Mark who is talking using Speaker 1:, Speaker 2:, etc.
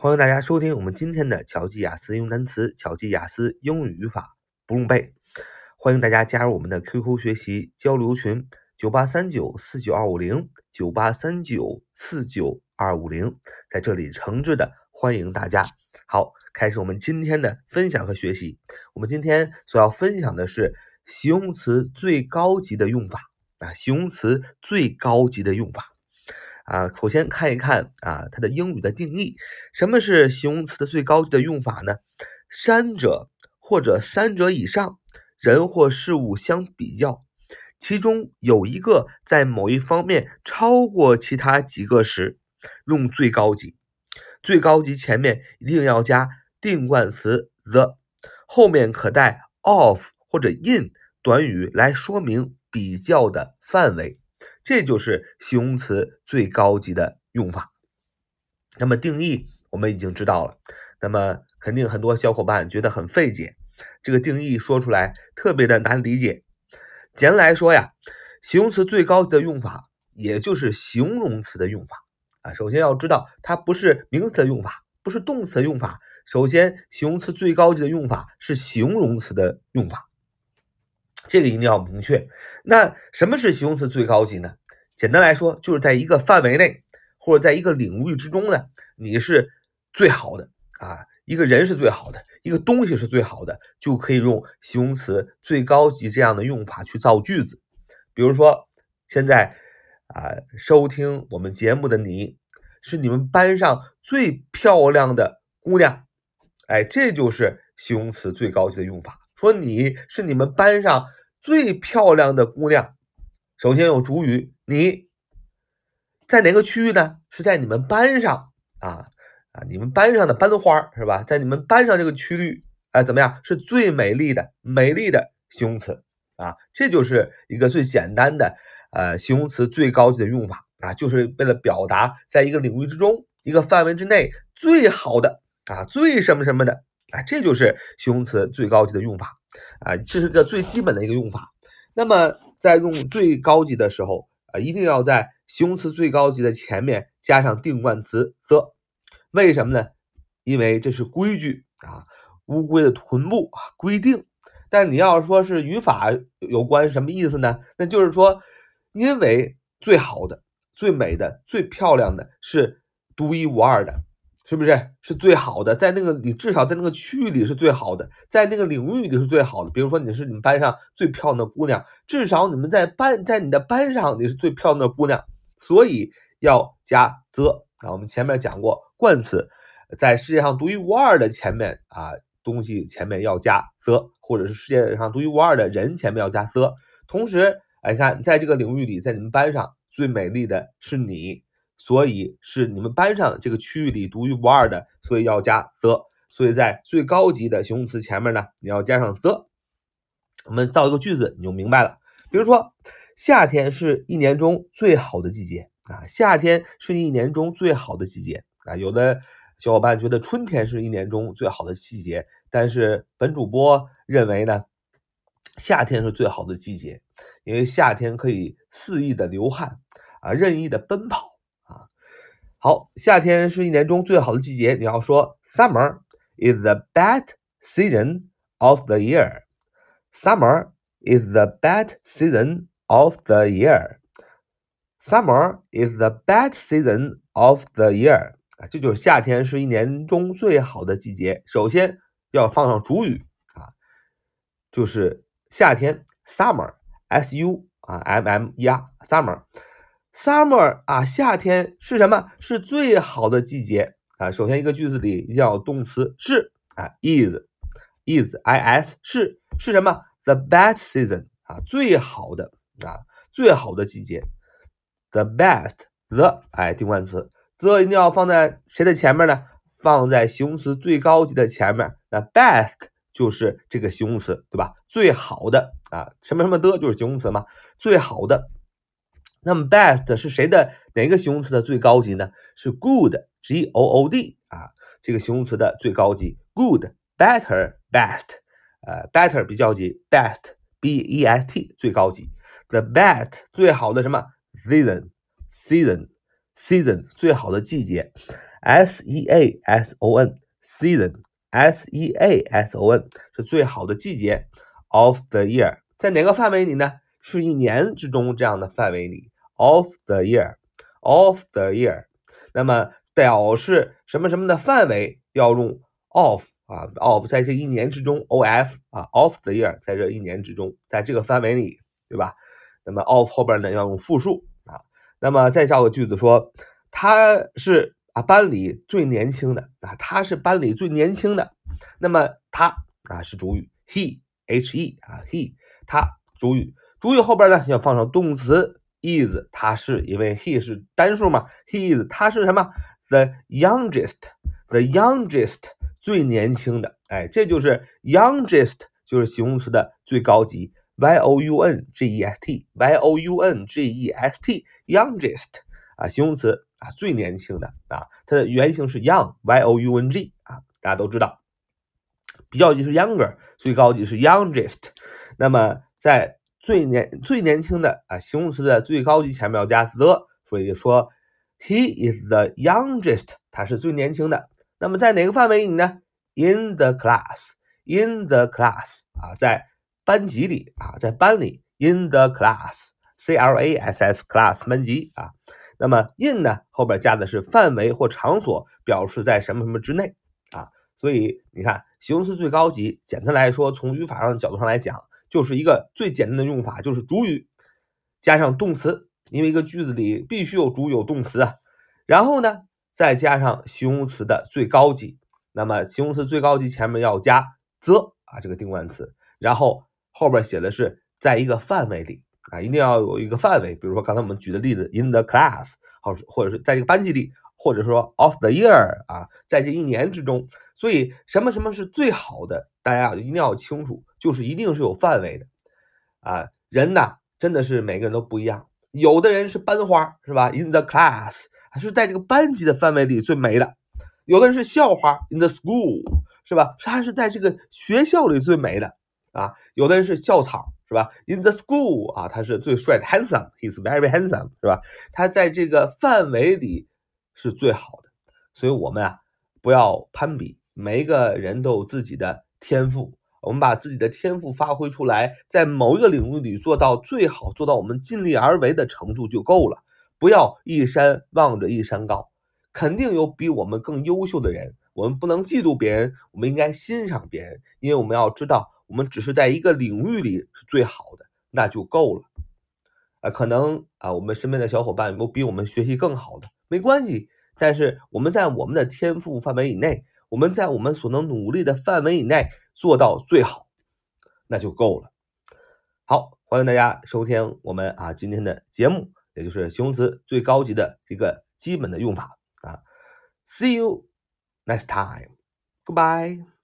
Speaker 1: 欢迎大家收听我们今天的巧记雅思英语单词、巧记雅思英语语法不用背。欢迎大家加入我们的 QQ 学习交流群：九八三九四九二五零九八三九四九二五零，在这里诚挚的欢迎大家。好，开始我们今天的分享和学习。我们今天所要分享的是形容词最高级的用法啊，形容词最高级的用法。啊，首先看一看啊，它的英语的定义。什么是形容词的最高级的用法呢？三者或者三者以上，人或事物相比较，其中有一个在某一方面超过其他几个时，用最高级。最高级前面一定要加定冠词 the，后面可带 of 或者 in 短语来说明比较的范围。这就是形容词最高级的用法。那么定义我们已经知道了，那么肯定很多小伙伴觉得很费解，这个定义说出来特别的难理解。简单来说呀，形容词最高级的用法，也就是形容词的用法啊。首先要知道，它不是名词的用法，不是动词的用法。首先，形容词最高级的用法是形容词的用法。这个一定要明确。那什么是形容词最高级呢？简单来说，就是在一个范围内，或者在一个领域之中呢，你是最好的啊。一个人是最好的，一个东西是最好的，就可以用形容词最高级这样的用法去造句子。比如说，现在啊，收听我们节目的你，是你们班上最漂亮的姑娘，哎，这就是形容词最高级的用法。说你是你们班上最漂亮的姑娘，首先有主语，你在哪个区域呢？是在你们班上啊啊，你们班上的班花是吧？在你们班上这个区域，哎，怎么样？是最美丽的，美丽的形容词啊，这就是一个最简单的呃形容词最高级的用法啊，就是为了表达在一个领域之中、一个范围之内最好的啊，最什么什么的。啊，这就是形容词最高级的用法啊，这是个最基本的一个用法。那么在用最高级的时候啊，一定要在形容词最高级的前面加上定冠词 the。为什么呢？因为这是规矩啊，乌龟的臀部啊，规定。但你要说是语法有关什么意思呢？那就是说，因为最好的、最美的、最漂亮的是独一无二的。是不是是最好的？在那个你至少在那个区域里是最好的，在那个领域里是最好的。比如说你是你们班上最漂亮的姑娘，至少你们在班在你的班上你是最漂亮的姑娘，所以要加 the 啊。我们前面讲过，冠词在世界上独一无二的前面啊，东西前面要加 the，或者是世界上独一无二的人前面要加 the。同时，哎，你看在这个领域里，在你们班上最美丽的是你。所以是你们班上这个区域里独一无二的，所以要加 the。所以在最高级的形容词前面呢，你要加上 the。我们造一个句子，你就明白了。比如说，夏天是一年中最好的季节啊，夏天是一年中最好的季节啊。有的小伙伴觉得春天是一年中最好的季节，但是本主播认为呢，夏天是最好的季节，因为夏天可以肆意的流汗啊，任意的奔跑。好，夏天是一年中最好的季节。你要说，Summer is the best season of the year. Summer is the best season of the year. Summer is the best season of the year. 啊，这就是夏天是一年中最好的季节。首先要放上主语啊，就是夏天，Summer，S U 啊，M M E R，Summer。Summer Summer 啊，夏天是什么？是最好的季节啊。首先一个句子里一定要动词是啊，is，is i s 是是什么？The best season 啊，最好的啊，最好的季节。The best the 哎，定冠词 the 一定要放在谁的前面呢？放在形容词最高级的前面。那 best 就是这个形容词，对吧？最好的啊，什么什么的，就是形容词嘛，最好的。那么 best 是谁的哪个形容词的最高级呢？是 good，g o o d 啊，这个形容词的最高级，good，better，best，呃，better 比较级，best，b e s t 最高级，the best 最好的什么 season，season，season 最好的季节 S E A S O N，season，S E A S O N 是最好的季节，of the year 在哪个范围里呢？ 是一年之中这样的范围里，of the year，of the year。那么表示什么什么的范围要用 of 啊，of 在这一年之中，of 啊，of the year 在这一年之中，在这个范围里，对吧？那么 of 后边呢要用复数啊。那么再造个句子说，他是啊班里最年轻的啊，他是班里最年轻的。那么他啊是主语，he h e 啊 he 他主语，主语后边呢要放上动词 is，他是因为 he 是单数嘛，he is 他是什么？the youngest，the youngest 最年轻的，哎，这就是 youngest 就是形容词的最高级。y o u n g e s t y o u n g e s t youngest 啊，形容词啊，最年轻的啊，它的原型是 young y o u n g 啊，大家都知道，比较级是 younger，最高级是 youngest。那么在最年最年轻的啊，形容词的最高级前面要加 the，所以说 he is the youngest，他是最年轻的。那么在哪个范围里呢？In the class，in the class 啊，在班级里啊，在班里，in the class，c l a s s class 班级啊，那么 in 呢后边加的是范围或场所，表示在什么什么之内啊，所以你看形容词最高级，简单来说，从语法上的角度上来讲，就是一个最简单的用法，就是主语加上动词，因为一个句子里必须有主有动词啊，然后呢再加上形容词的最高级，那么形容词最高级前面要加 the 啊这个定冠词，然后。后边写的是在一个范围里啊，一定要有一个范围。比如说刚才我们举的例子，in the class，或者或者是在这个班级里，或者说 of the year 啊，在这一年之中。所以什么什么是最好的，大家一定要清楚，就是一定是有范围的啊。人呐，真的是每个人都不一样。有的人是班花，是吧？in the class，是在这个班级的范围里最美的；有的人是校花，in the school，是吧？他是在这个学校里最美的。啊，有的人是校草，是吧？In the school 啊，他是最帅的，handsome，he's very handsome，是吧？他在这个范围里是最好的，所以我们啊不要攀比，每一个人都有自己的天赋，我们把自己的天赋发挥出来，在某一个领域里做到最好，做到我们尽力而为的程度就够了，不要一山望着一山高，肯定有比我们更优秀的人，我们不能嫉妒别人，我们应该欣赏别人，因为我们要知道。我们只是在一个领域里是最好的，那就够了。啊，可能啊，我们身边的小伙伴有比我们学习更好的，没关系。但是我们在我们的天赋范围以内，我们在我们所能努力的范围以内做到最好，那就够了。好，欢迎大家收听我们啊今天的节目，也就是形容词最高级的一个基本的用法啊。See you next time. Goodbye.